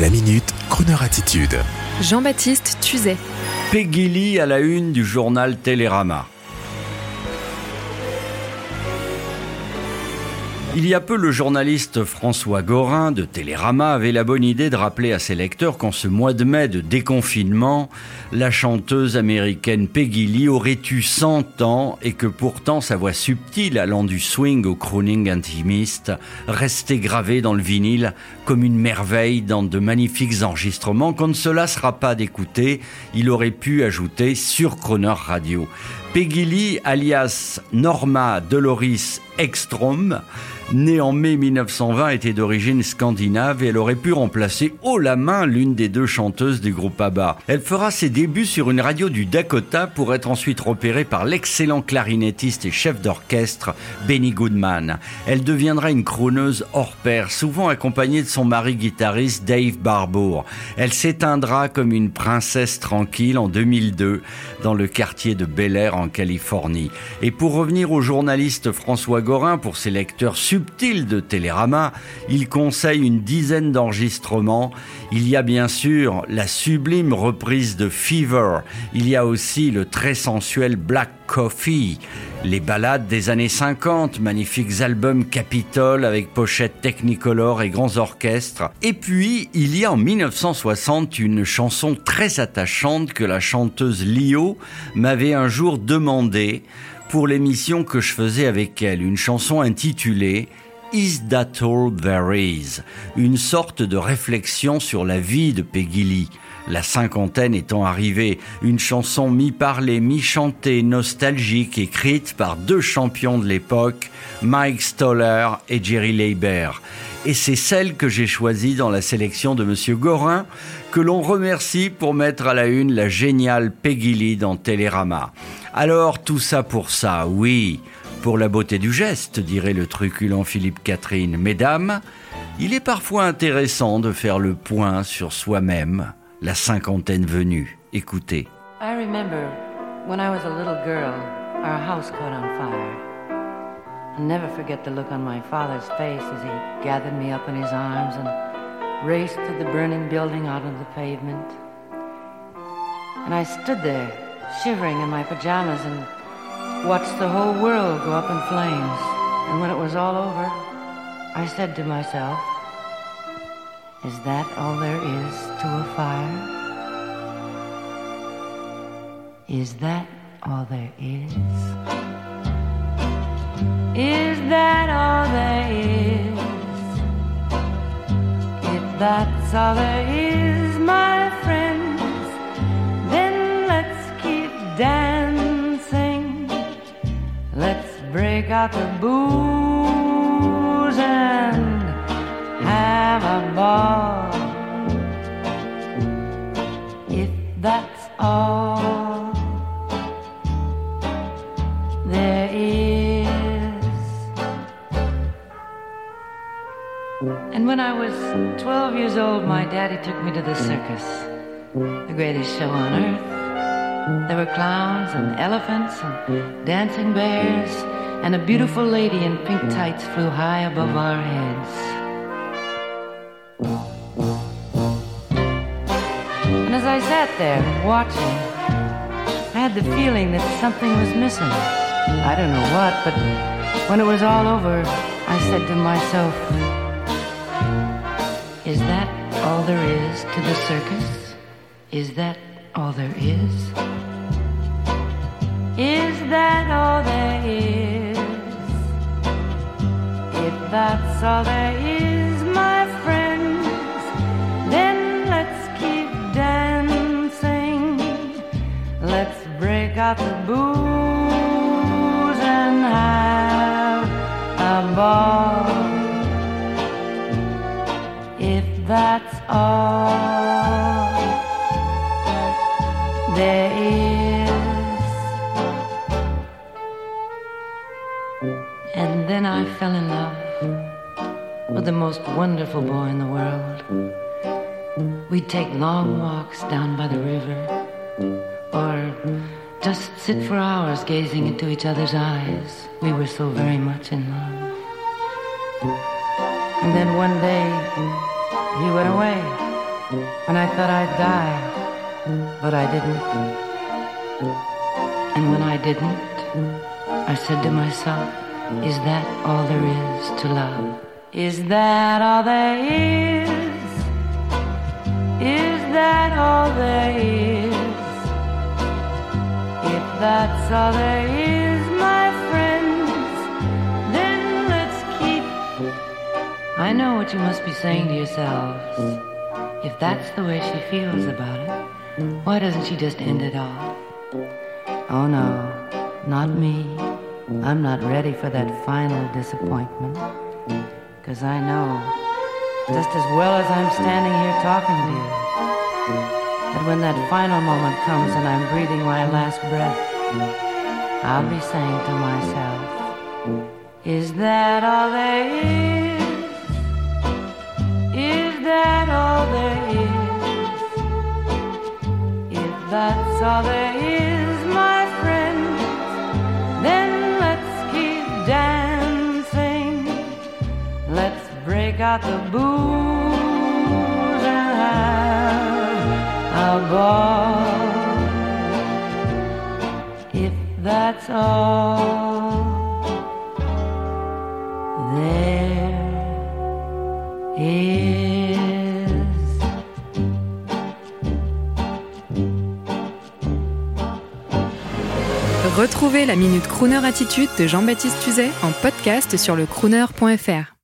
La minute, Kroneur attitude. Jean-Baptiste Tuzet. Peggy Lee à la une du journal Télérama. Il y a peu, le journaliste François Gorin de Télérama avait la bonne idée de rappeler à ses lecteurs qu'en ce mois de mai de déconfinement, la chanteuse américaine Peggy Lee aurait eu 100 ans et que pourtant sa voix subtile allant du swing au crooning intimiste restait gravée dans le vinyle comme une merveille dans de magnifiques enregistrements qu'on ne se lassera pas d'écouter. Il aurait pu ajouter sur Croner Radio. Peggy Lee, alias Norma Doloris Ekstrom, née en mai 1920, était d'origine scandinave et elle aurait pu remplacer haut la main l'une des deux chanteuses du groupe ABBA. Elle fera ses débuts sur une radio du Dakota pour être ensuite repérée par l'excellent clarinettiste et chef d'orchestre Benny Goodman. Elle deviendra une crooneuse hors pair, souvent accompagnée de son mari guitariste Dave Barbour. Elle s'éteindra comme une princesse tranquille en 2002 dans le quartier de Bel Air en Californie. Et pour revenir au journaliste François Pour ses lecteurs subtils de Télérama, il conseille une dizaine d'enregistrements. Il y a bien sûr la sublime reprise de Fever. Il y a aussi le très sensuel Black Coffee. Les ballades des années 50, magnifiques albums Capitol avec pochettes technicolor et grands orchestres. Et puis, il y a en 1960 une chanson très attachante que la chanteuse Lio m'avait un jour demandé pour l'émission que je faisais avec elle, une chanson intitulée Is That All There Is? Une sorte de réflexion sur la vie de Peggy Lee. La cinquantaine étant arrivée, une chanson mi-parlée, mi-chantée, nostalgique, écrite par deux champions de l'époque, Mike Stoller et Jerry Leiber. Et c'est celle que j'ai choisie dans la sélection de Monsieur Gorin, que l'on remercie pour mettre à la une la géniale Peggy Lee dans Télérama. Alors tout ça pour ça, oui, pour la beauté du geste, dirait le truculent Philippe Catherine. Mesdames, il est parfois intéressant de faire le point sur soi-même, la cinquantaine venue. Écoutez. I remember when I was a little girl, our house caught on fire. I'll never forget the look on my father's face as he gathered me up in his arms and raced to the burning building out on the pavement. And I stood there, shivering in my pajamas, and watched the whole world go up in flames. And when it was all over, I said to myself, Is that all there is to a fire? Is that all there is? Is that all there is? If that's all there is, my friends, then let's keep dancing. Let's break out the booze and have a ball. When I was 12 years old, my daddy took me to the circus, the greatest show on earth. There were clowns and elephants and dancing bears, and a beautiful lady in pink tights flew high above our heads. And as I sat there watching, I had the feeling that something was missing. I don't know what, but when it was all over, I said to myself, all there is to the circus? Is that all there is? Is that all there is? If that's all there is, my friends, then let's keep dancing. Let's break out the booze And I fell in love with the most wonderful boy in the world. We'd take long walks down by the river, or just sit for hours gazing into each other's eyes. We were so very much in love. And then one day, he went away, and I thought I'd die, but I didn't. And when I didn't, I said to myself, is that all there is to love? Is that all there is? Is that all there is? If that's all there is, my friends, then let's keep. I know what you must be saying to yourselves. If that's the way she feels about it, why doesn't she just end it all? Oh no, not me. I'm not ready for that final disappointment. Cause I know, just as well as I'm standing here talking to you, that when that final moment comes and I'm breathing my last breath, I'll be saying to myself, Is that all there is? Is that all there is? If that's all there is, my friend, then If that's all there is. Retrouvez la Minute Crooner Attitude de Jean-Baptiste Tuzet en podcast sur le crooner.fr.